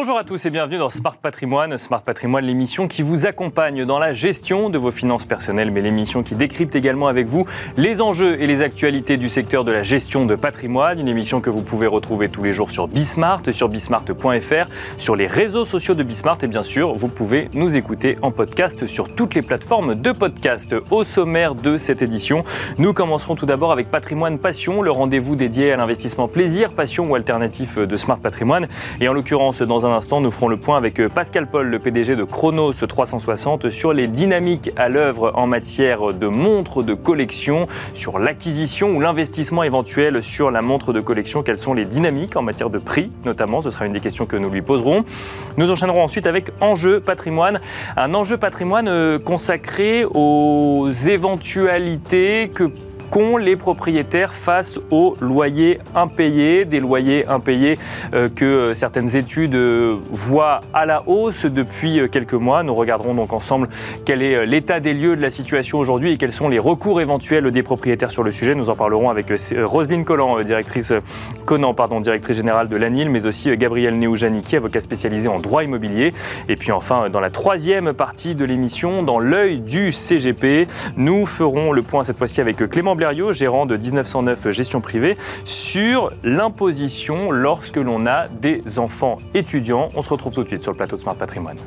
Bonjour à tous et bienvenue dans Smart Patrimoine. Smart Patrimoine, l'émission qui vous accompagne dans la gestion de vos finances personnelles, mais l'émission qui décrypte également avec vous les enjeux et les actualités du secteur de la gestion de patrimoine. Une émission que vous pouvez retrouver tous les jours sur Bismart, sur bismart.fr, sur les réseaux sociaux de Bismart et bien sûr, vous pouvez nous écouter en podcast sur toutes les plateformes de podcast. Au sommaire de cette édition, nous commencerons tout d'abord avec Patrimoine Passion, le rendez-vous dédié à l'investissement plaisir, passion ou alternatif de Smart Patrimoine. Et en l'occurrence, dans un instant, nous ferons le point avec euh, Pascal Paul, le PDG de Chronos 360, sur les dynamiques à l'œuvre en matière de montres de collection, sur l'acquisition ou l'investissement éventuel sur la montre de collection. Quelles sont les dynamiques en matière de prix, notamment? Ce sera une des questions que nous lui poserons. Nous enchaînerons ensuite avec Enjeu patrimoine, un enjeu patrimoine euh, consacré aux éventualités que qu'ont les propriétaires face aux loyers impayés, des loyers impayés euh, que certaines études euh, voient à la hausse depuis euh, quelques mois. Nous regarderons donc ensemble quel est l'état des lieux de la situation aujourd'hui et quels sont les recours éventuels des propriétaires sur le sujet. Nous en parlerons avec Roselyne Collant, directrice pardon, directrice générale de l'ANIL, mais aussi Gabriel Neoujani, avocat spécialisé en droit immobilier. Et puis enfin, dans la troisième partie de l'émission, dans l'œil du CGP, nous ferons le point cette fois-ci avec Clément Gérant de 1909 Gestion Privée, sur l'imposition lorsque l'on a des enfants étudiants. On se retrouve tout de suite sur le plateau de Smart Patrimoine.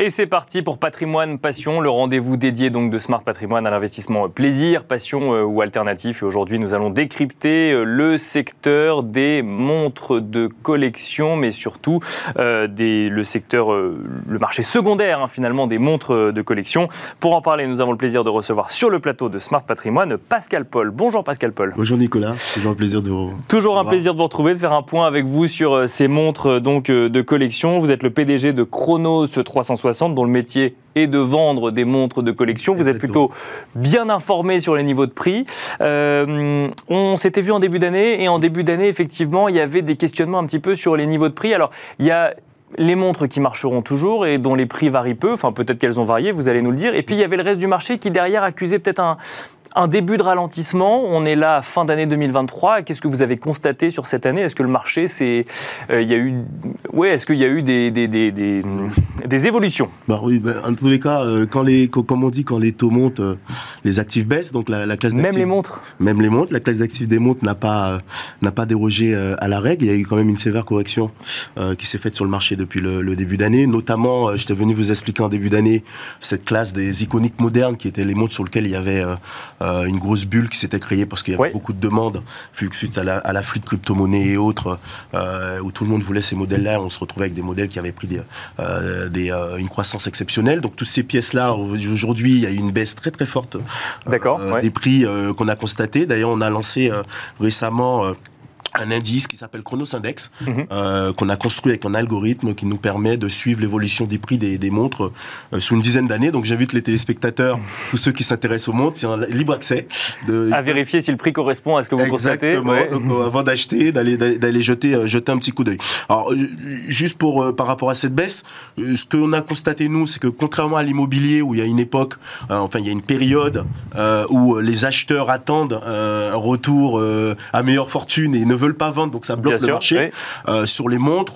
Et c'est parti pour Patrimoine Passion, le rendez-vous dédié donc de Smart Patrimoine à l'investissement plaisir, passion euh, ou alternatif. Et aujourd'hui, nous allons décrypter euh, le secteur des montres de collection, mais surtout euh, des, le secteur, le marché secondaire hein, finalement des montres de collection. Pour en parler, nous avons le plaisir de recevoir sur le plateau de Smart Patrimoine Pascal Paul. Bonjour Pascal Paul. Bonjour Nicolas, toujours un plaisir de vous. Toujours un plaisir de vous retrouver, de faire un point avec vous sur ces montres donc de collection. Vous êtes le PDG de Chronos 360 dont le métier est de vendre des montres de collection. Vous êtes plutôt bien informé sur les niveaux de prix. Euh, on s'était vu en début d'année et en début d'année, effectivement, il y avait des questionnements un petit peu sur les niveaux de prix. Alors, il y a les montres qui marcheront toujours et dont les prix varient peu, enfin peut-être qu'elles ont varié, vous allez nous le dire. Et puis il y avait le reste du marché qui derrière accusait peut-être un, un début de ralentissement. On est là fin d'année 2023. Qu'est-ce que vous avez constaté sur cette année? Est-ce que le marché, c'est, euh, il y a eu, ouais, est-ce qu'il y a eu des, des, des, des, évolutions? Bah oui, bah, en tous les cas, euh, quand les, comme on dit, quand les taux montent, euh, les actifs baissent. Donc la, classe même les montres. Même les montres. La classe d'actifs des montres n'a pas n'a pas dérogé à la règle. Il y a eu quand même une sévère correction qui s'est faite sur le marché depuis le, début d'année. Notamment, j'étais venu vous expliquer en début d'année cette classe des iconiques modernes qui étaient les montres sur lesquelles il y avait euh, une grosse bulle qui s'était créée parce qu'il y avait beaucoup de demandes suite à l'afflux la de crypto-monnaies et autres, euh, où tout le monde voulait ces modèles-là. On se retrouvait avec des modèles qui avaient pris des, euh, des une croissance exceptionnelle. Donc toutes ces pièces-là, aujourd'hui, il y a eu une baisse très très forte des prix qu'on a constaté. D'ailleurs, on a lancé récemment un indice qui s'appelle Chronos Index, mhm. euh, qu'on a construit avec un algorithme qui nous permet de suivre l'évolution des prix des, montres euh, sous une dizaine d'années. Donc j'invite les téléspectateurs, tous ceux qui s'intéressent aux montres, c'est un libre accès. De, à vérifier si le prix correspond à ce que vous constatez. Donc, avant d'acheter, d'aller jeter euh, jeter un petit coup d'œil. Alors juste pour par rapport à cette baisse, ce qu'on a constaté nous, c'est que contrairement à l'immobilier où il y a une époque, enfin il y a une période où les acheteurs attendent un retour à meilleure fortune et ne veulent pas vendre, donc ça bloque le marché. Euh, sur les montres,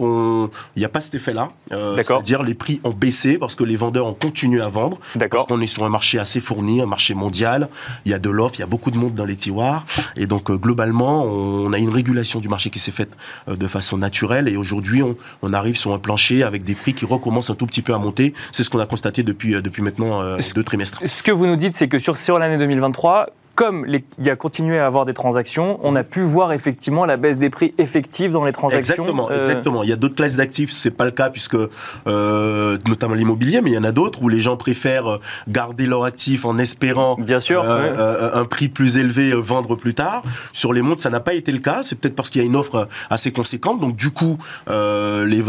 il n'y a pas cet effet-là. Euh, c'est-à-dire les prix ont baissé parce que les vendeurs ont continué à vendre. Parce qu'on est sur un marché assez fourni, un marché mondial. Il y a de l'offre, il y a beaucoup de monde dans les tiroirs. Et donc euh, globalement, on a une régulation du marché qui s'est faite de façon naturelle. Et aujourd'hui, on, arrive sur un plancher avec des prix qui recommencent un tout petit peu à monter. C'est ce qu'on a constaté depuis, depuis maintenant deux trimestres. Ce que vous nous dites, c'est que sur, sur l'année 2023, comme il y a continué à avoir des transactions, on a pu voir effectivement la baisse des prix effectifs dans les transactions. Exactement, euh, exactement. Il y a d'autres classes d'actifs, c'est pas le cas puisque euh, notamment l'immobilier, mais il y en a d'autres où les gens préfèrent garder leur actif en espérant Bien sûr, euh, un prix plus élevé, vendre plus tard. Sur les montres, ça n'a pas été le cas. C'est peut-être parce qu'il y a une offre assez conséquente. Donc du coup, les,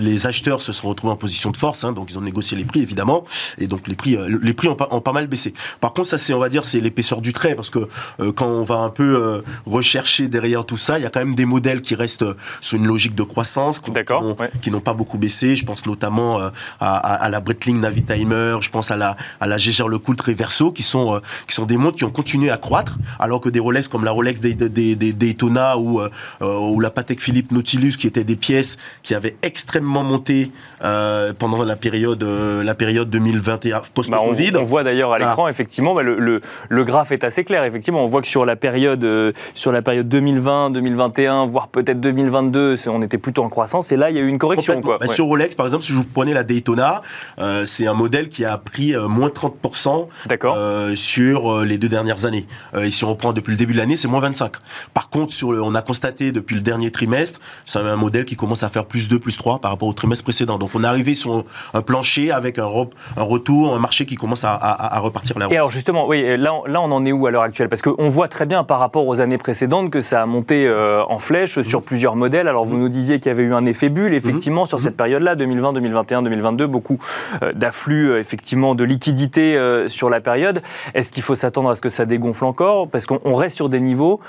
les, acheteurs se sont retrouvés en position de force. Hein, donc ils ont négocié les prix évidemment, et donc les prix, les prix ont pas, ont pas mal baissé. Par contre, ça c'est, on va dire, c'est l'épaisseur du trait concret parce que quand on va un peu rechercher derrière tout ça, il y a quand même des modèles qui restent sur une logique de croissance, qui n'ont pas beaucoup baissé. Je pense notamment à, la Breitling Navitimer, je pense à la à la Gégère Le Coultre Verso, qui sont qui sont des montres qui ont continué à croître, alors que des Rolex comme la Rolex Daytona ou ou la Patek Philippe Nautilus, qui étaient des pièces qui avaient extrêmement monté pendant la période la période 2021 post-Covid. Bah, on, voit d'ailleurs à l'écran, effectivement, bah, le, le, graphe est assez clair. Effectivement, on voit que sur la période, euh, sur la période 2020, 2021, voire peut-être 2022, on était plutôt en croissance. Et là, il y a eu une correction. Quoi. Bah, sur Rolex, par exemple, si je vous prenais la Daytona, euh, c'est un modèle qui a pris euh, moins 30% sur les deux dernières années. et si on reprend depuis le début de l'année, c'est moins 25. Par contre, sur le, on a constaté depuis le dernier trimestre, c'est un modèle qui commence à faire plus 2, plus 3 par rapport au trimestre précédent. Donc on est arrivé sur un plancher avec un, un retour, un marché qui commence à, repartir la. Et alors justement, oui, là, là on en est où à l'heure actuelle Parce qu'on voit très bien par rapport aux années précédentes que ça a monté euh, en flèche sur mhm. plusieurs modèles. Alors vous nous disiez qu'il y avait eu un effet bulle, effectivement, mhm. sur cette mhm. période-là, 2020, 2021, 2022, beaucoup euh, d'afflux, euh, effectivement, de liquidités sur la période. Est-ce qu'il faut s'attendre à ce que ça dégonfle encore? Parce qu'on reste sur des niveaux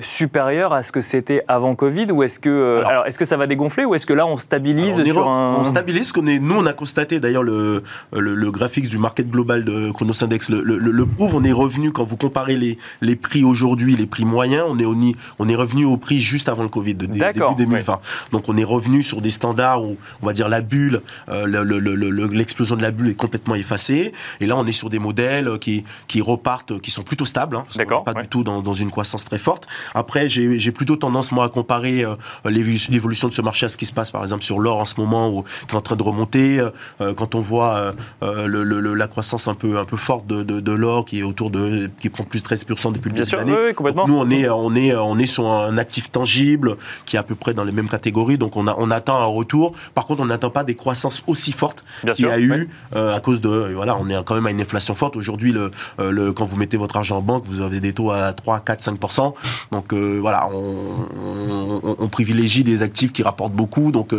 supérieurs à ce que c'était avant Covid Ou est-ce que, alors, est-ce que ça va dégonfler ou est-ce que là on stabilise sur un... On stabilise, qu'on est, nous on a constaté d'ailleurs le, le, le graphique du market global de Chronos Index le, le, prouve. On est revenu, quand vous comparez les, les prix aujourd'hui, les prix moyens, on est, on est revenu au prix juste avant le Covid, de, début 2020. Donc on est revenu sur des standards où, on va dire, la bulle, euh, l'explosion de la bulle est complètement effacée. Et là, on est sur des modèles qui, qui repartent, qui sont plutôt stables. Hein, D'accord. Pas du tout dans, dans, une croissance très forte. Après, j'ai plutôt tendance, moi, à comparer euh, l'évolution de ce marché à ce qui se passe, par exemple, sur l'or en ce moment, où, qui est en train de remonter. Euh, quand on voit euh, la croissance un peu, un peu forte de, de, l'or qui est autour de, qui prend plus de 13% depuis le début de l'année. complètement. Nous, on est, on est, on est sur un actif tangible qui est à peu près dans les mêmes catégories. Donc, on, a, on attend un retour. Par contre, on n'attend pas des croissances aussi fortes qu'il y a eu euh, à cause de, voilà, on est quand même à une inflation forte. Aujourd'hui, le, le, quand vous mettez votre argent en banque, vous avez des taux à 3, 4, 5%. Donc, voilà, on, on, privilégie des actifs qui rapportent beaucoup. Donc,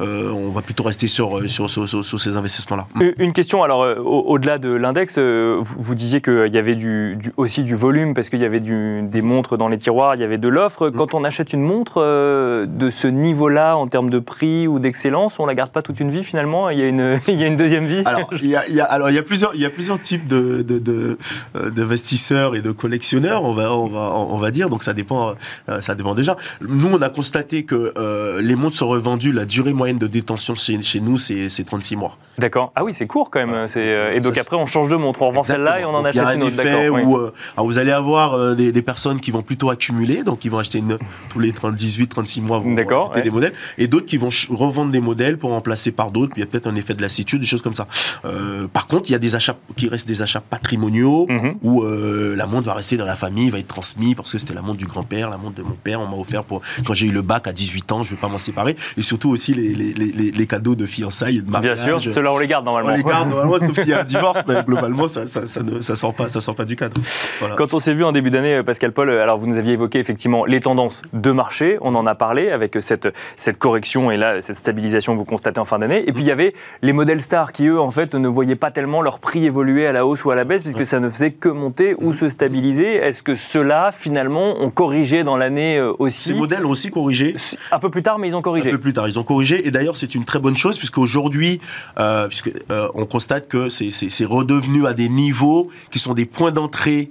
on va plutôt rester sur, sur, sur, sur ces investissements-là. Une question, alors euh, au-delà de l'index, euh, vous, disiez qu'il y avait du, aussi du volume parce qu'il y avait des montres dans les tiroirs, il y avait de l'offre. Mm. Quand on achète une montre euh, de ce niveau-là en termes de prix ou d'excellence, on la garde pas toute une vie finalement Il y a une, il y a une deuxième vie Alors il y a, alors, il y a, plusieurs, il y a plusieurs types d'investisseurs de, de, et de collectionneurs, on va, on, va, on va dire, donc ça dépend, ça dépend déjà. Nous, on a constaté que les montres sont revendues, la durée moyenne de détention chez, chez nous, c'est 36 mois. D'accord. Ah oui, c'est court quand même. Euh, et donc après, on change de montre. On revend celle-là et on en achète une autre. D'accord. Où, euh, vous allez avoir euh, des, personnes qui vont plutôt accumuler, donc ils vont acheter une, tous les 18, 36 mois, vont acheter des modèles, et d'autres qui vont revendre des modèles pour remplacer par d'autres. Il y a peut-être un effet de lassitude, des choses comme ça. par contre, il y a des achats qui restent des achats patrimoniaux mhm. où la montre va rester dans la famille, va être transmise parce que c'était la montre du grand-père, la montre de mon père. On m'a offert pour quand j'ai eu le bac à 18 ans. Je vais pas m'en séparer. Et surtout aussi les, les, les, les cadeaux de fiançailles et de mariage. Bien sûr, ceux-là on les garde normalement. On les garde normalement, sauf s'il y a un divorce, mais globalement, ça, ça, ça, ne, ça sort pas, ça sort pas du cadre. Quand on s'est vu en début d'année, euh, Pascal Paul, euh, alors vous nous aviez évoqué effectivement les tendances de marché, on en a parlé avec cette, cette correction et là, cette stabilisation que vous constatez en fin d'année. Et puis il y avait les modèles stars qui, eux, en fait, ne voyaient pas tellement leur prix évoluer à la hausse ou à la baisse, puisque ça ne faisait que monter ou se stabiliser. Est-ce que ceux-là, finalement, ont corrigé dans l'année euh, aussi Ces modèles ont aussi corrigé. Un peu plus tard, mais ils ont corrigé. Un peu plus tard, ils ont corrigé. Et d'ailleurs, c'est une très bonne chose, puisqu'aujourd'hui, euh, puisque, on constate que c'est redevenu à des niveaux qui sont des points d'entrée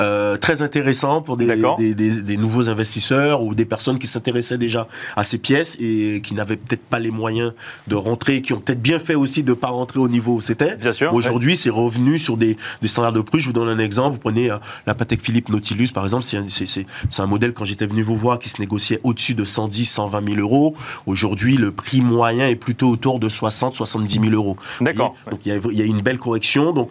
euh, très intéressants pour des, des, nouveaux investisseurs ou des personnes qui s'intéressaient déjà à ces pièces et qui n'avaient peut-être pas les moyens de rentrer, qui ont peut-être bien fait aussi de ne pas rentrer au niveau où c'était. Aujourd'hui, c'est revenu sur des, standards de prix. Je vous donne un exemple. Vous prenez euh, la Patek Philippe Nautilus, par exemple. C'est un, un, modèle, quand j'étais venu vous voir, qui se négociait au-dessus de 110, 120 000 euros. Aujourd'hui, le prix moyen est plutôt autour de 60, 70 000 euros. D'accord. Donc, il y, a, une belle correction. Donc,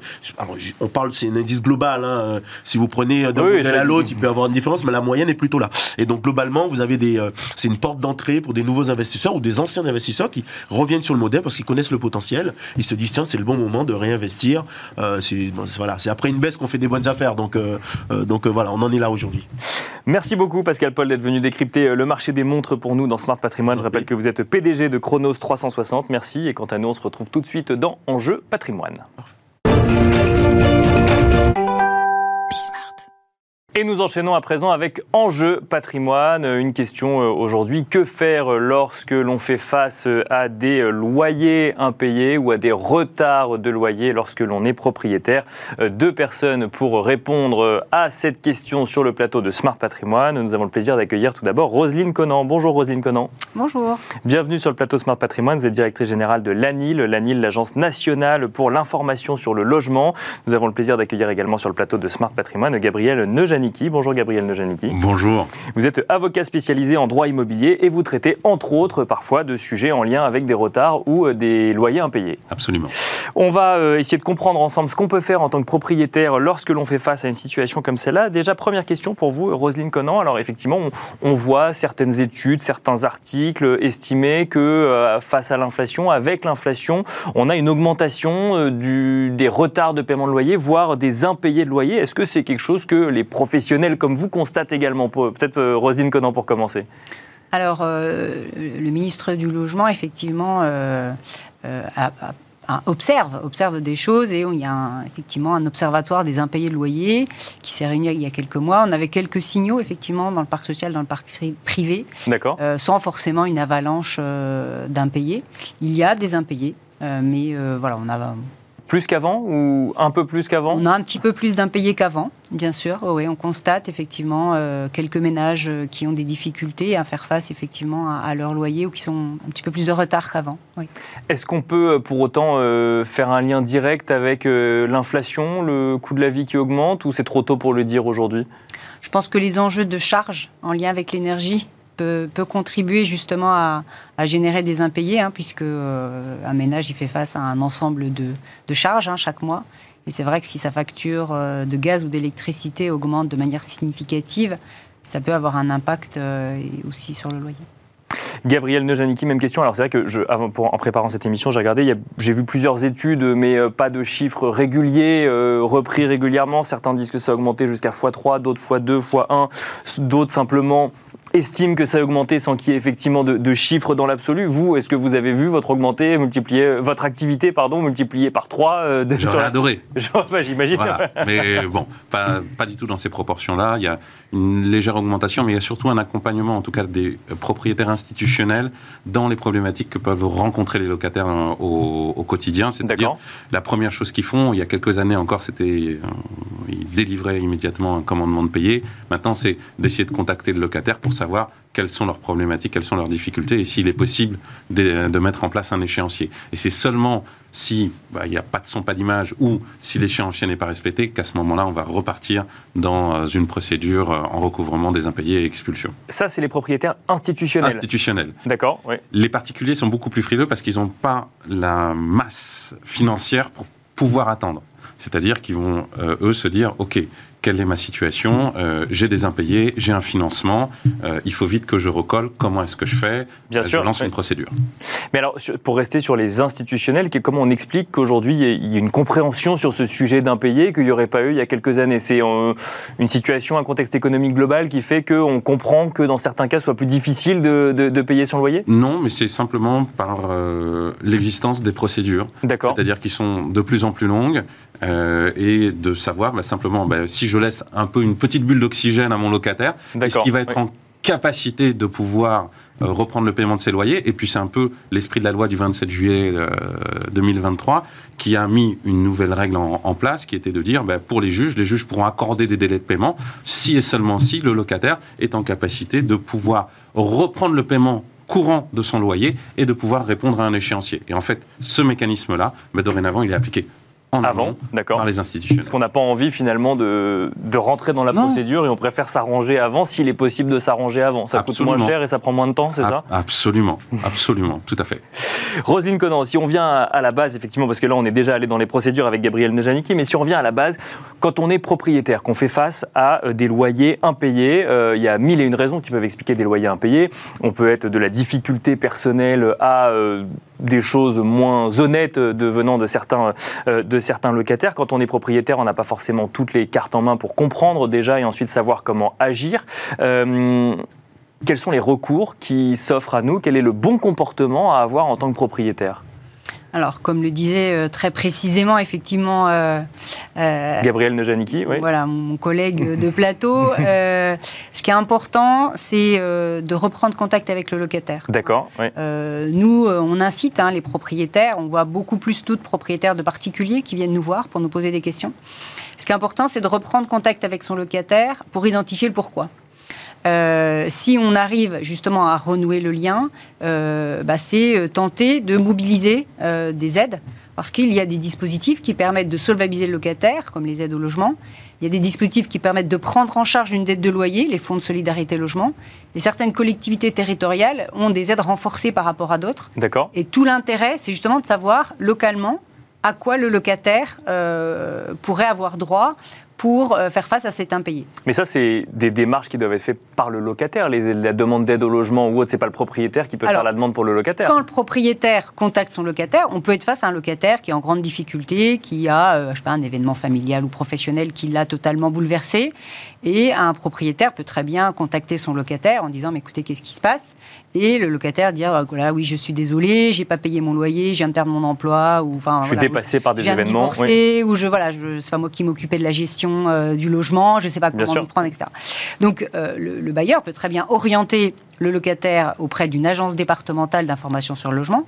on parle, c'est un indice global. Hein. Si vous prenez d'un modèle à l'autre, il peut y avoir une différence, mais la moyenne est plutôt là. Et donc, globalement, vous avez des, euh, c'est une porte d'entrée pour des nouveaux investisseurs ou des anciens investisseurs qui reviennent sur le modèle parce qu'ils connaissent le potentiel. Ils se disent, tiens, c'est le bon moment de réinvestir. Euh, c'est, voilà, c'est après une baisse qu'on fait des bonnes affaires. Donc, euh, donc voilà, on en est là aujourd'hui. Merci beaucoup, Pascal Paul, d'être venu décrypter le marché des montres pour nous dans Smart Patrimoine. Je rappelle que vous êtes PDG de Chronos 360. Merci. Et quant à nous, on se retrouve tout de suite dans Enjeu Patrimoine. Et nous enchaînons à présent avec Enjeu patrimoine. Une question euh, aujourd'hui, que faire lorsque l'on fait face à des loyers impayés ou à des retards de loyers lorsque l'on est propriétaire? Euh, Deux personnes pour répondre à cette question sur le plateau de Smart Patrimoine. Nous avons le plaisir d'accueillir tout d'abord Roselyne Conan. Bonjour Roselyne Conan. Bonjour. Bienvenue sur le plateau Smart Patrimoine. Vous êtes directrice générale de l'ANIL, l'ANIL, l'Agence nationale pour l'information sur le logement. Nous avons le plaisir d'accueillir également sur le plateau de Smart Patrimoine Gabriel Neujani Bonjour Gabriel Nojaniki. Bonjour. Vous êtes avocat spécialisé en droit immobilier et vous traitez entre autres parfois de sujets en lien avec des retards ou euh, des loyers impayés. Absolument. On va euh, essayer de comprendre ensemble ce qu'on peut faire en tant que propriétaire lorsque l'on fait face à une situation comme celle-là. Déjà, première question pour vous, Roselyne Conan. Alors effectivement, on, voit certaines études, certains articles estimer que euh, face à l'inflation, avec l'inflation, on a une augmentation du, des retards de paiement de loyer, voire des impayés de loyer. Est-ce que c'est quelque chose que les professionnels comme vous constatent également Peut-être euh, Roselyne Conan pour commencer. Alors, euh, le ministre du Logement, effectivement, euh, observe, observe des choses et il y a effectivement un observatoire des impayés de loyer qui s'est réuni il y a quelques mois. On avait quelques signaux, effectivement, dans le parc social, dans le parc privé, sans forcément une avalanche d'impayés. Il y a des impayés, mais voilà, on a plus qu'avant ou un peu plus qu'avant? On a un petit peu plus d'impayés qu'avant, bien sûr. Oui, on constate effectivement euh, quelques ménages euh, qui ont des difficultés à faire face effectivement à, leur loyer ou qui sont un petit peu plus de retard qu'avant. Est-ce qu'on peut euh, pour autant faire un lien direct avec l'inflation, le coût de la vie qui augmente ou c'est trop tôt pour le dire aujourd'hui? Je pense que les enjeux de charge en lien avec l'énergie peut, contribuer justement à, générer des impayés, hein, puisque euh, un ménage il fait face à un ensemble de, charges hein, chaque mois. Et c'est vrai que si sa facture euh, de gaz ou d'électricité augmente de manière significative, ça peut avoir un impact euh, aussi sur le loyer. Gabriel Nejaniki, même question. Alors c'est vrai que en préparant cette émission, j'ai regardé, j'ai vu plusieurs études, mais pas de chiffres réguliers, repris régulièrement. Certains disent que ça a augmenté jusqu'à x3, d'autres x2, x1, d'autres simplement estime que ça a augmenté sans qu'il y ait effectivement de, chiffres dans l'absolu. Vous, est-ce que vous avez vu votre augmenter, multiplier, votre activité, pardon, multipliée par 3 euh, J'aurais adoré. Bah, j'imagine. Mais bon, pas, pas, du tout dans ces proportions-là. Il y a une légère augmentation, mais il y a surtout un accompagnement, en tout cas des propriétaires institutionnels, dans les problématiques que peuvent rencontrer les locataires euh, au, quotidien. C'est-à-dire, la première chose qu'ils font, il y a quelques années encore, c'était euh, ils délivraient immédiatement un commandement de payer. Maintenant, c'est d'essayer de contacter le locataire pour savoir quelles sont leurs problématiques, quelles sont leurs difficultés et s'il est possible de, mettre en place un échéancier. Et c'est seulement si bah, il n'y a pas de son, pas d'image ou si l'échéancier n'est pas respecté qu'à ce moment-là, on va repartir dans euh, une procédure euh, en recouvrement des impayés et expulsion. Ça, c'est les propriétaires institutionnels. Institutionnels. D'accord, oui. Les particuliers sont beaucoup plus frileux parce qu'ils n'ont pas la masse financière pour pouvoir attendre. C'est-à-dire qu'ils vont, euh, eux, se dire, OK, quelle est ma situation euh, J'ai des impayés, j'ai un financement, euh, il faut vite que je recolle, comment est-ce que je fais Bien Je sûr, lance une procédure. Mais alors, pour rester sur les institutionnels, comment on explique qu'aujourd'hui, il y a une compréhension sur ce sujet d'impayés qu'il n'y aurait pas eu il y a quelques années? C'est une situation, un contexte économique global qui fait qu'on comprend que dans certains cas, soit plus difficile de, payer son loyer? Non, mais c'est simplement par l'existence des procédures. D'accord. C'est-à-dire qu'ils sont de plus en plus longues, euh, et de savoir bah, simplement bah, si je laisse un peu une petite bulle d'occygène à mon locataire, est-ce qu'il va être en capacité de pouvoir euh, reprendre le paiement de ses loyers? Et puis c'est un peu l'esprit de la loi du 27 juillet 2023 euh, qui a mis une nouvelle règle en, place, qui était de dire, bah, pour les juges, les juges pourront accorder des délais de paiement si et seulement si le locataire est en capacité de pouvoir reprendre le paiement courant de son loyer et de pouvoir répondre à un échéancier. Et en fait, ce mécanisme-là, dorénavant, il est appliqué en avant, d'accord. par les institutions. Parce qu'on n'a pas envie finalement de, de rentrer dans la procédure et on préfère s'arranger avant s'il est possible de s'arranger avant. Ça coûte moins cher et ça prend moins de temps, c'est ça? Absolument, absolument, tout à fait. Roselyne Conan, si on vient à la base, effectivement, parce que là on est déjà allé dans les procédures avec Gabriel Nejaniki, mais si on revient à la base, quand on est propriétaire, qu'on fait face à euh, des loyers impayés, euh, il y a mille et une raisons qui peuvent expliquer des loyers impayés. On peut être de la difficulté personnelle à euh, des choses moins honnêtes venant de certains, euh, de certains locataires. Quand on est propriétaire, on n'a pas forcément toutes les cartes en main pour comprendre déjà et ensuite savoir comment agir. Euh, quels sont les recours qui s'offrent à nous? Quel est le bon comportement à avoir en tant que propriétaire? Alors, comme le disait euh, très précisément, effectivement, euh, euh, Gabriel Nejaniki, oui. Voilà, mon collègue de plateau. ce qui est important, c'est de reprendre contact avec le locataire. D'accord. Oui. nous, on incite hein, les propriétaires. On voit beaucoup plus d'autres propriétaires de particuliers qui viennent nous voir pour nous poser des questions. Ce qui est important, c'est de reprendre contact avec son locataire pour identifier le pourquoi. Euh, si on arrive justement à renouer le lien, euh, bah, c'est euh, tenter de mobiliser des aides, parce qu'il y a des dispositifs qui permettent de solvabiliser le locataire, comme les aides au logement. Il y a des dispositifs qui permettent de prendre en charge une dette de loyer, les fonds de solidarité logement. Et certaines collectivités territoriales ont des aides renforcées par rapport à d'autres. D'accord. Et tout l'intérêt, c'est justement de savoir localement à quoi le locataire pourrait avoir droit pour euh, faire face à cet impayé. Mais ça, c'est des démarches qui doivent être faites par le locataire. Les, la demande d'aide au logement ou autre, c'est pas le propriétaire qui peut faire la demande pour le locataire. Quand le propriétaire contacte son locataire, on peut être face à un locataire qui est en grande difficulté, qui a, euh, je sais pas, un événement familial ou professionnel qui l'a totalement bouleversé, et un propriétaire peut très bien contacter son locataire en disant, mais écoutez, qu'est-ce qui se passe? Et le locataire dire, euh, voilà, oui, je suis désolé, j'ai pas payé mon loyer, je viens de perdre mon emploi, ou enfin, je suis dépassé par des événements, ou je voilà, je, c'est pas moi qui m'occupais de la gestion euh, du logement, je ne sais pas comment m'y prendre, etc. Donc euh, le, bailleur peut très bien orienter le locataire auprès d'une agence départementale d'information sur le logement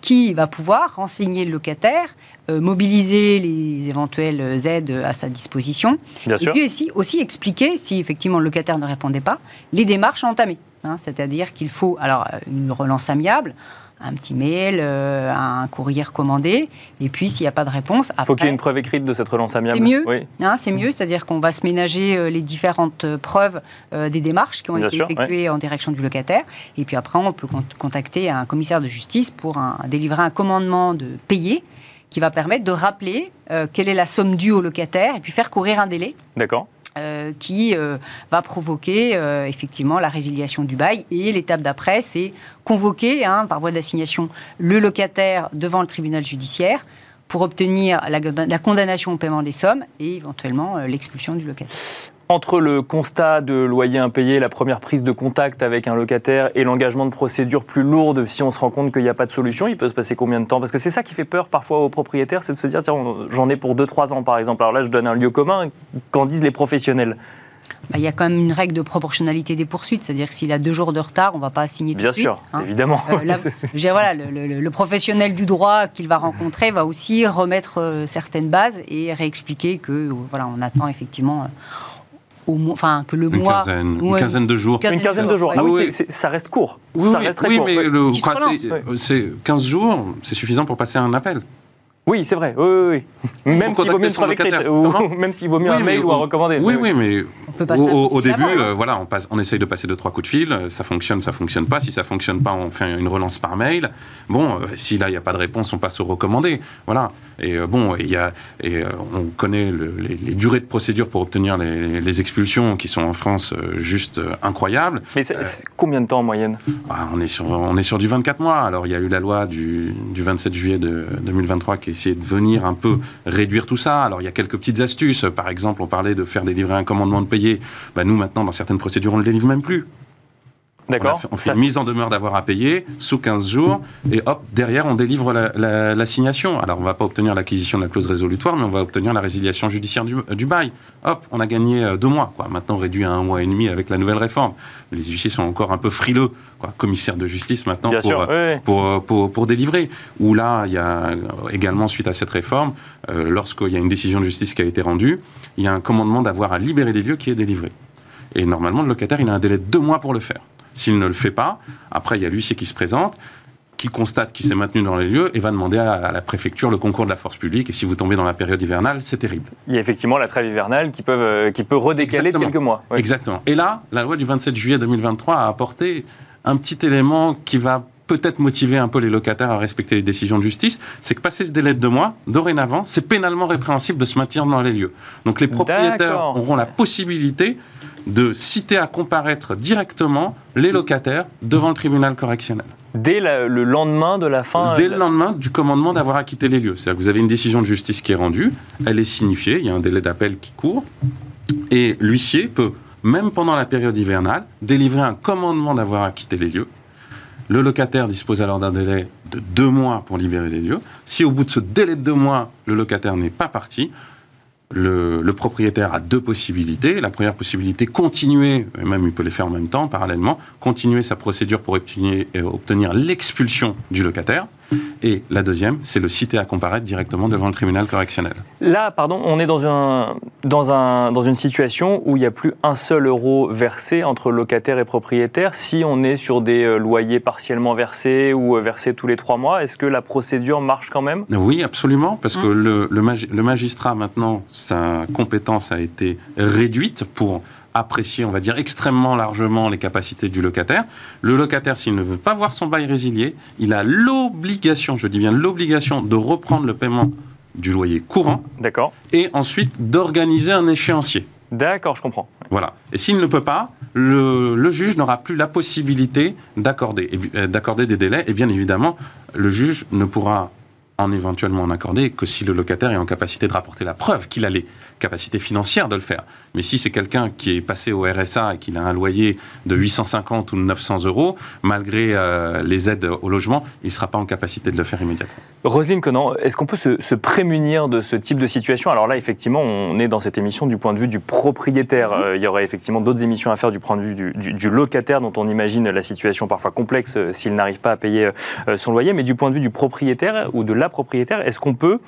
qui va pouvoir renseigner le locataire, euh, mobiliser les éventuelles aides à sa disposition, bien et puis aussi, aussi, expliquer, si effectivement le locataire ne répondait pas, les démarches à entamer. Hein. C'est-à-dire qu'il faut alors une relance amiable, un petit mail, euh, un courrier recommandé. Et puis, s'il n'y a pas de réponse, il faut qu'il y ait une preuve écrite de cette relance amiable. C'est mieux. Oui. Hein, c'est mieux, c'est-à-dire qu'on va se ménager euh, les différentes euh, preuves des démarches qui ont été effectuées en direction du locataire. Et puis après, on peut contacter un commissaire de justice pour délivrer un commandement de payer qui va permettre de rappeler quelle est la somme due au locataire et puis faire courir un délai. D'accord. Euh, qui euh, va provoquer euh, effectivement la résiliation du bail. Et l'étape d'après, c'est convoquer hein, par voie d'assignation le locataire devant le tribunal judiciaire pour obtenir la, la condamnation au paiement des sommes et éventuellement l'expulsion du locataire entre le constat de loyer impayé, la première prise de contact avec un locataire et l'engagement de procédure plus lourde si on se rend compte qu'il n'y a pas de solution, il peut se passer combien de temps? Parce que c'est ça qui fait peur parfois aux propriétaires, c'est de se dire, tiens, j'en ai pour 2-3 ans par exemple. Alors là, je donne un lieu commun, qu'en disent les professionnels bah, il y a quand même une règle de proportionnalité des poursuites, c'est-à-dire que s'il a deux jours de retard, on ne va pas assigner tout de suite. Bien sûr, hein. évidemment. Euh, voilà, le, professionnel du droit qu'il va rencontrer va aussi remettre euh, certaines bases et réexpliquer que voilà, on attend effectivement enfin que le une mois, quinzaine, une quinzaine de jours. Une quinzaine de jours. Ah oui, ça reste court. Oui, ça reste très oui court. mais le, c'est 15 jours, c'est suffisant pour passer un appel. Oui, c'est vrai. Oui, oui, Même s'il vaut mieux une preuve écrite, ou même s'il vaut mieux un mail ou un recommandé. Oui, oui, mais au, début, euh, voilà, on, passe, on essaye de passer deux trois coups de fil. Ça fonctionne, ça fonctionne pas. Si ça fonctionne pas, on fait une relance par mail. Bon, euh, si là il n'y a pas de réponse, on passe au recommandé. Voilà. Et euh, bon, il y a, et on connaît les, durées de procédure pour obtenir les, expulsions qui sont en France juste incroyables. Mais c'est combien de temps en moyenne? Ah, On est sur on est sur du 24 mois. Alors il y a eu la loi du, du 27 juillet de 2023 qui essayer de venir un peu réduire tout ça. Alors il y a quelques petites astuces. Par exemple, on parlait de faire délivrer un commandement de payer. Ben, nous, maintenant, dans certaines procédures, on ne le délivre même plus. D'accord. On, fait une mise en demeure d'avoir à payer sous 15 jours et hop, derrière, on délivre l'assignation. Alors, on ne va pas obtenir l'acquisition de la clause résolutoire, mais on va obtenir la résiliation judiciaire du, bail. Hop, on a gagné euh, deux mois. Quoi. Maintenant, réduit à un mois et demi avec la nouvelle réforme. Les huissiers sont encore un peu frileux, quoi. commissaire de justice maintenant, pour, euh, pour, euh, pour, pour, délivrer. Ou là, il y a également, suite à cette réforme, lorsqu'il y a une décision de justice qui a été rendue, il y a un commandement d'avoir à libérer les lieux qui est délivré. Et normalement, le locataire, il a un délai de deux mois pour le faire. S'il ne le fait pas, après, il y a l'huissier qui se présente, qui constate qu'il s'est maintenu dans les lieux et va demander à la préfecture le concours de la force publique. Et si vous tombez dans la période hivernale, c'est terrible. Il y a effectivement la trêve hivernale qui, euh, qui peut redécaler de quelques mois. Exactement. Et là, la loi du 27 juillet 2023 a apporté un petit élément qui va peut-être motiver un peu les locataires à respecter les décisions de justice, c'est que passer ce délai de deux mois, dorénavant, c'est pénalement répréhensible de se maintenir dans les lieux. Donc les propriétaires auront la possibilité de citer à comparaître directement les locataires devant le tribunal correctionnel. Dès le lendemain de la fin Dès le lendemain du commandement d'avoir acquitté les lieux. C'est-à-dire que vous avez une décision de justice qui est rendue, elle est signifiée, il y a un délai d'appel qui court, et l'huissier peut, même pendant la période hivernale, délivrer un commandement d'avoir acquitté les lieux. Le locataire dispose alors d'un délai de deux mois pour libérer les lieux. Si au bout de ce délai de deux mois, le locataire n'est pas parti, le, propriétaire a deux possibilités. La première possibilité, continuer, et même il peut les faire en même temps, parallèlement, continuer sa procédure pour obtenir, obtenir l'expulsion du locataire. Et la deuxième, c'est le citer à comparaître directement devant le tribunal correctionnel. Là, pardon, on est dans, un, dans, un, dans une situation où il n'y a plus un seul euro versé entre locataire et propriétaire. Si on est sur des euh, loyers partiellement versés ou euh, versés tous les trois mois, est-ce que la procédure marche quand même? Oui, absolument, parce que le, le magistrat, maintenant, sa compétence a été réduite pour apprécier, on va dire, extrêmement largement les capacités du locataire. Le locataire, s'il ne veut pas voir son bail résilié, il a l'obligation, je dis bien l'obligation, de reprendre le paiement du loyer courant. D'accord. Et ensuite d'organiser un échéancier. D'accord, je comprends. Voilà. Et s'il ne peut pas, le, juge n'aura plus la possibilité d'accorder, euh, d'accorder des délais. Et bien évidemment, le juge ne pourra en éventuellement en accorder que si le locataire est en capacité de rapporter la preuve qu'il a les capacités financières de le faire. Mais si c'est quelqu'un qui est passé au RSA et qu'il a un loyer de 850 ou 900 euros, malgré euh, les aides au logement, il ne sera pas en capacité de le faire immédiatement. Roselyne Conan, est-ce qu'on peut se, prémunir de ce type de situation? Alors là, effectivement, on est dans cette émission du point de vue du propriétaire. Mhm. Euh, il y aurait effectivement d'autres émissions à faire du point de vue du, locataire, dont on imagine la situation parfois complexe euh, s'il n'arrive pas à payer son loyer. Mais du point de vue du propriétaire ou de la propriétaire, est-ce qu'on peut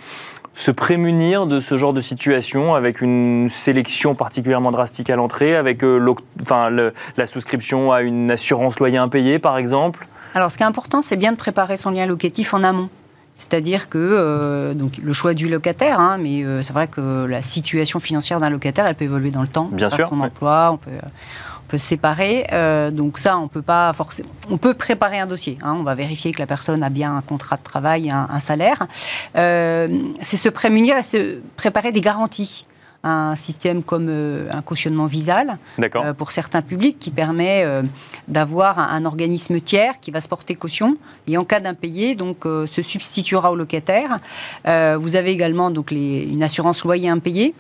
se prémunir de ce genre de situation avec une sélection particulièrement drastique à l'entrée, avec euh, enfin, la souscription à une assurance loyer impayé, par exemple? Alors, ce qui est important, c'est bien de préparer son lien locatif en amont. C'est-à-dire que euh, donc le choix du locataire, hein, mais euh, c'est vrai que la situation financière d'un locataire, elle peut évoluer dans le temps. Bien sûr. Son emploi, on peut peut séparer. Euh, donc ça, on peut pas forcément. On peut préparer un dossier. Hein. on va vérifier que la personne a bien un contrat de travail, un, salaire. Euh, c'est se prémunir et se préparer des garanties un système comme euh, un cautionnement visal pour certains publics qui permet d'avoir un, organisme tiers qui va se porter caution et en cas d'impayé donc se substituera au locataire. vous avez également donc les, une assurance loyer impayé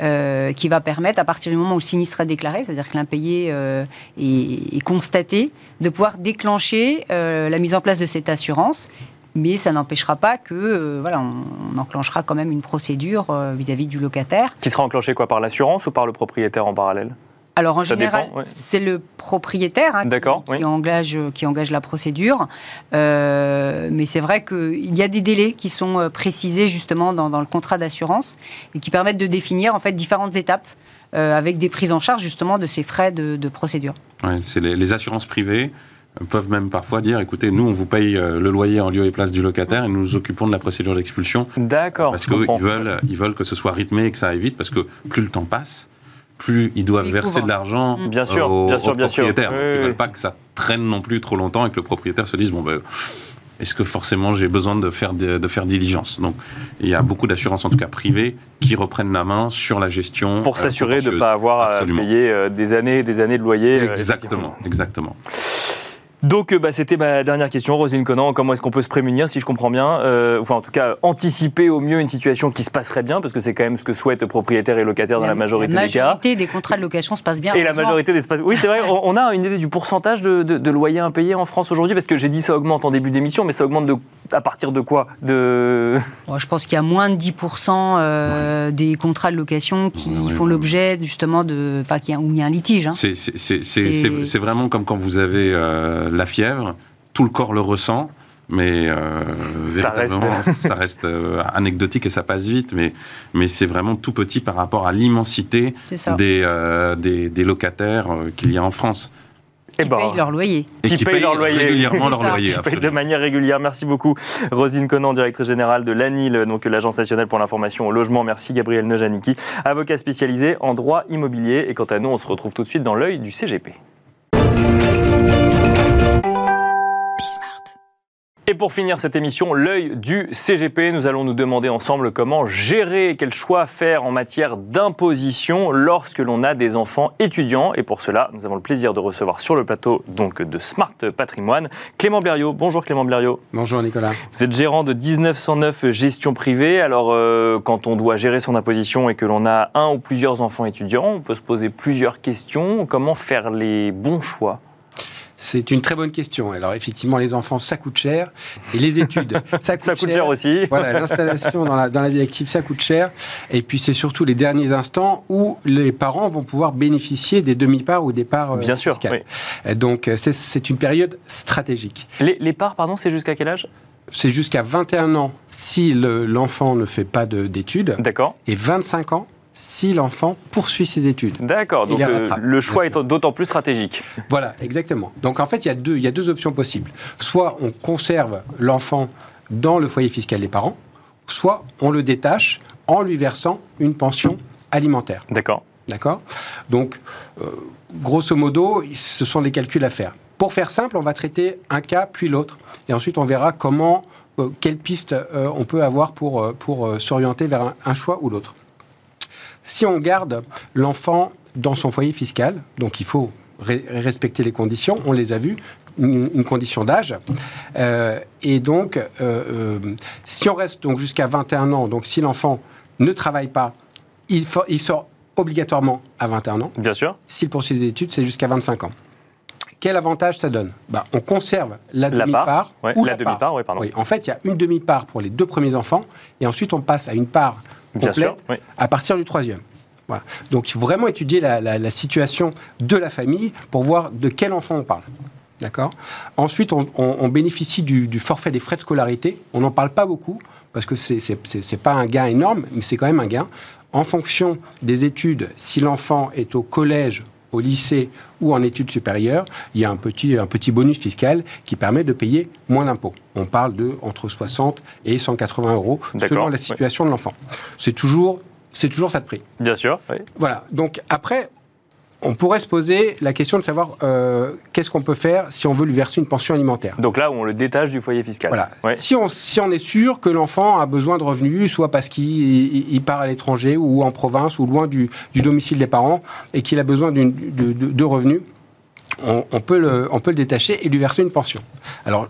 euh, qui va permettre, à partir du moment où le sinistre est déclaré, c'est-à-dire que l'impayé euh, est, constaté, de pouvoir déclencher euh, la mise en place de cette assurance. Mais ça n'empêchera pas que, voilà, on, enclenchera quand même une procédure vis-à-vis -vis du locataire. Qui sera enclenchée quoi Par l'assurance ou par le propriétaire en parallèle? Alors en général, c'est le propriétaire hein, qui, engage, qui engage la procédure. Euh, mais c'est vrai qu'il y a des délais qui sont euh, précisés justement dans, le contrat d'assurance et qui permettent de définir en fait différentes étapes euh, avec des prises en charge justement de ces frais de, procédure. c'est les, assurances privées peuvent même parfois dire écoutez, nous, on vous paye le loyer en lieu et place du locataire et nous nous occupons de la procédure d'expulsion. D'accord. Parce qu'ils veulent, ils veulent que ce soit rythmé et que ça aille vite, parce que plus le temps passe, plus ils doivent verser de l'argent bien sûr, aux, bien sûr, bien propriétaires. Sûr. ils ne veulent pas que ça traîne non plus trop longtemps et que le propriétaire se dise bon ben est-ce que forcément j'ai besoin de faire, de, faire diligence? Donc, il y a beaucoup d'assurances, en tout cas privées, qui reprennent la main sur la gestion. Pour s'assurer de ne pas avoir à payer euh, des années et des années de loyer. Euh, exactement, exactement. Donc, euh, bah, c'était ma dernière question, Rosine Conan. Comment est-ce qu'on peut se prémunir, si je comprends bien euh, Enfin, en tout cas, anticiper au mieux une situation qui se passerait bien, parce que c'est quand même ce que souhaitent propriétaires et locataires dans la majorité, des cas. La majorité des contrats de location se passe bien. Et la majorité des Oui, c'est vrai. on a une idée du pourcentage de, de, loyers impayés en France aujourd'hui, parce que j'ai dit ça augmente en début d'émission, mais ça augmente de, à partir de quoi? De... je pense qu'il y a moins de 10% euh, des contrats de location qui font l'objet justement de, enfin, où il y a un litige. Hein. C'est vraiment comme quand vous avez la fièvre, tout le corps le ressent, mais euh, ça reste, euh, anecdotique et ça passe vite, mais, mais c'est vraiment tout petit par rapport à l'immensité des, euh, des, locataires qu'il y a en France. Qui eh ben, payent leur loyer. Et qui, payent, leur loyer. régulièrement leur loyer. Qui payent de manière régulière. Merci beaucoup, Roselyne Conan, directrice générale de l'ANIL, donc l'Agence nationale pour l'information au logement. Merci, Gabriel Nejaniki, avocat spécialisé en droit immobilier. Et quant à nous, on se retrouve tout de suite dans l'œil du CGP. Et pour finir cette émission, l'œil du CGP, nous allons nous demander ensemble comment gérer et quel choix faire en matière d'imposition lorsque l'on a des enfants étudiants. Et pour cela, nous avons le plaisir de recevoir sur le plateau donc de Smart Patrimoine Clément Blériot. Bonjour Clément Blériot. Bonjour Nicolas. Vous êtes gérant de 1909 Gestion Privée. Alors, euh, quand on doit gérer son imposition et que l'on a un ou plusieurs enfants étudiants, on peut se poser plusieurs questions. Comment faire les bons choix? C'est une très bonne question. Alors effectivement, les enfants, ça coûte cher. Et les études, ça coûte, ça coûte cher. aussi. Voilà, l'installation dans la, dans la vie active, ça coûte cher. Et puis c'est surtout les derniers instants où les parents vont pouvoir bénéficier des demi-parts ou des parts Bien sûr, oui. Donc c'est une période stratégique. Les, les parts, pardon, c'est jusqu'à quel âge? C'est jusqu'à 21 ans si l'enfant ne fait pas d'études. D'accord. Et 25 ans si l'enfant poursuit ses études. D'accord, donc euh, le choix est d'autant plus stratégique. Voilà, exactement. Donc en fait, il y, a deux, il y a deux options possibles. Soit on conserve l'enfant dans le foyer fiscal des parents, soit on le détache en lui versant une pension alimentaire. D'accord. D'accord? Donc, euh, grosso modo, ce sont des calculs à faire. Pour faire simple, on va traiter un cas puis l'autre. Et ensuite, on verra comment, euh, quelle piste on peut avoir pour, pour s'orienter vers un choix ou l'autre. Si on garde l'enfant dans son foyer fiscal, donc il faut respecter les conditions, on les a vues, une, condition d'âge. Euh, et donc, euh, euh, si on reste donc jusqu'à 21 ans, donc si l'enfant ne travaille pas, il, il, sort obligatoirement à 21 ans. Bien sûr. S'il poursuit ses études, c'est jusqu'à 25 ans. Quel avantage ça donne? Bah, On conserve la, demi-part. ou la, demi-part, oui, pardon. Oui, en fait, il y a une demi-part pour les deux premiers enfants, et ensuite on passe à une part complète à partir du troisième. Voilà. Donc il faut vraiment étudier la, situation de la famille pour voir de quel enfant on parle. D'accord? Ensuite, on, bénéficie du, forfait des frais de scolarité. On n'en parle pas beaucoup parce que ce n'est pas un gain énorme, mais c'est quand même un gain. En fonction des études, si l'enfant est au collège, au lycée ou en études supérieures, il y a un petit, un petit bonus fiscal qui permet de payer moins d'impôts. On parle de entre 60 et 180 euros selon la situation de l'enfant. C'est toujours c'est toujours ça de prix. Bien sûr. Voilà. Donc après, on pourrait se poser la question de savoir euh, qu'est-ce qu'on peut faire si on veut lui verser une pension alimentaire. Donc là, on le détache du foyer fiscal. Voilà. Si, on, si on est sûr que l'enfant a besoin de revenus, soit parce qu'il part à l'étranger ou en province ou loin du, domicile des parents et qu'il a besoin de, de, revenus, on, peut le, on peut le détacher et lui verser une pension. Alors,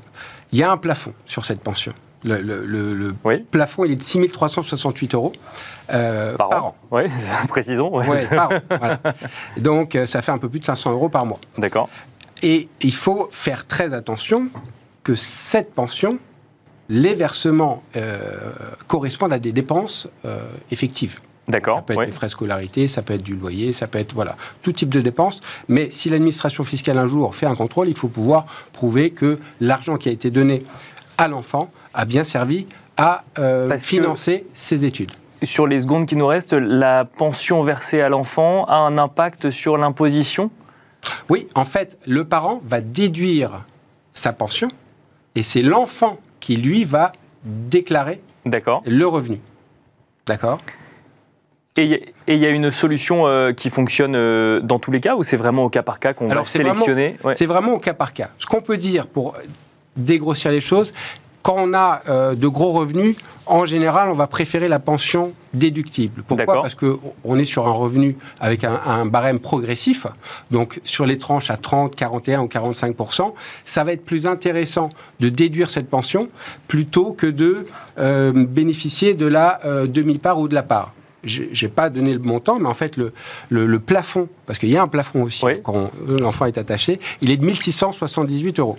il y a un plafond sur cette pension. Le, le, plafond, il est de 6 368 euros. Euh, par, an. Oui, précisons. Ouais. par an. Voilà. Donc, euh, ça fait un peu plus de 500 euros par mois. D'accord. Et il faut faire très attention que cette pension, les versements euh, correspondent à des dépenses effectives. D'accord. Ça peut être les frais de scolarité, ça peut être du loyer, ça peut être voilà tout type de dépenses. Mais si l'administration fiscale un jour fait un contrôle, il faut pouvoir prouver que l'argent qui a été donné à l'enfant a bien servi à financer ses études. sur les secondes qui nous restent, la pension versée à l'enfant a un impact sur l'imposition? Oui, en fait, le parent va déduire sa pension et c'est l'enfant qui, lui, va déclarer le revenu. D'accord? Et il y a une solution euh, qui fonctionne euh, dans tous les cas ou c'est vraiment au cas par cas qu'on va sélectionner? C'est vraiment au cas par cas. Ce qu'on peut dire pour dégrossir les choses, quand on a euh, de gros revenus, en général, on va préférer la pension déductible. Pourquoi? Parce qu'on est sur un revenu avec un, barème progressif, donc sur les tranches à 30, 41 ou 45% ça va être plus intéressant de déduire cette pension plutôt que de euh, bénéficier de la euh, demi-part ou de la part. J'ai pas donné le montant, mais en fait, le, le, plafond, parce qu'il y a un plafond aussi quand l'enfant est attaché, il est de 1678 euros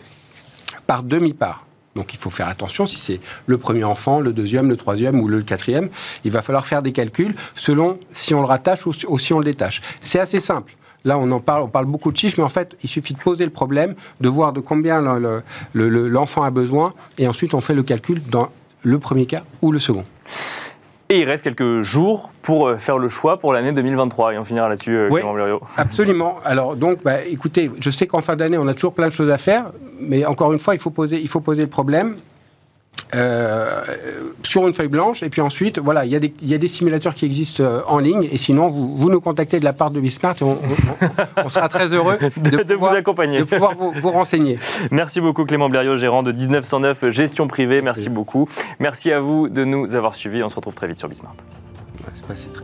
par demi-part. Donc il faut faire attention si c'est le premier enfant, le deuxième, le troisième ou le quatrième. Il va falloir faire des calculs selon si on le rattache ou, si on le détache. C'est assez simple. Là, on en parle, on parle beaucoup de chiffres, mais en fait, il suffit de poser le problème, de voir de combien l'enfant a besoin, et ensuite on fait le calcul dans le premier cas ou le second. Et il reste quelques jours pour euh, faire le choix pour l'année 2023. Et on finira là-dessus, euh, oui, Absolument. Alors, donc, bah, écoutez, je sais qu'en fin d'année, on a toujours plein de choses à faire, mais encore une fois, il faut poser, il faut poser le problème. Euh, sur une feuille blanche. Et puis ensuite, voilà, il y, a des, y a des simulateurs qui existent euh, en ligne. Et sinon, vous, vous nous contactez de la part de Bismart et on, sera très heureux de, vous accompagner. De pouvoir vous, renseigner. Merci beaucoup Clément Blériot, gérant de 1909 Gestion Privée. Merci beaucoup. Merci à vous de nous avoir suivis. On se retrouve très vite sur Bismart. c'est passé très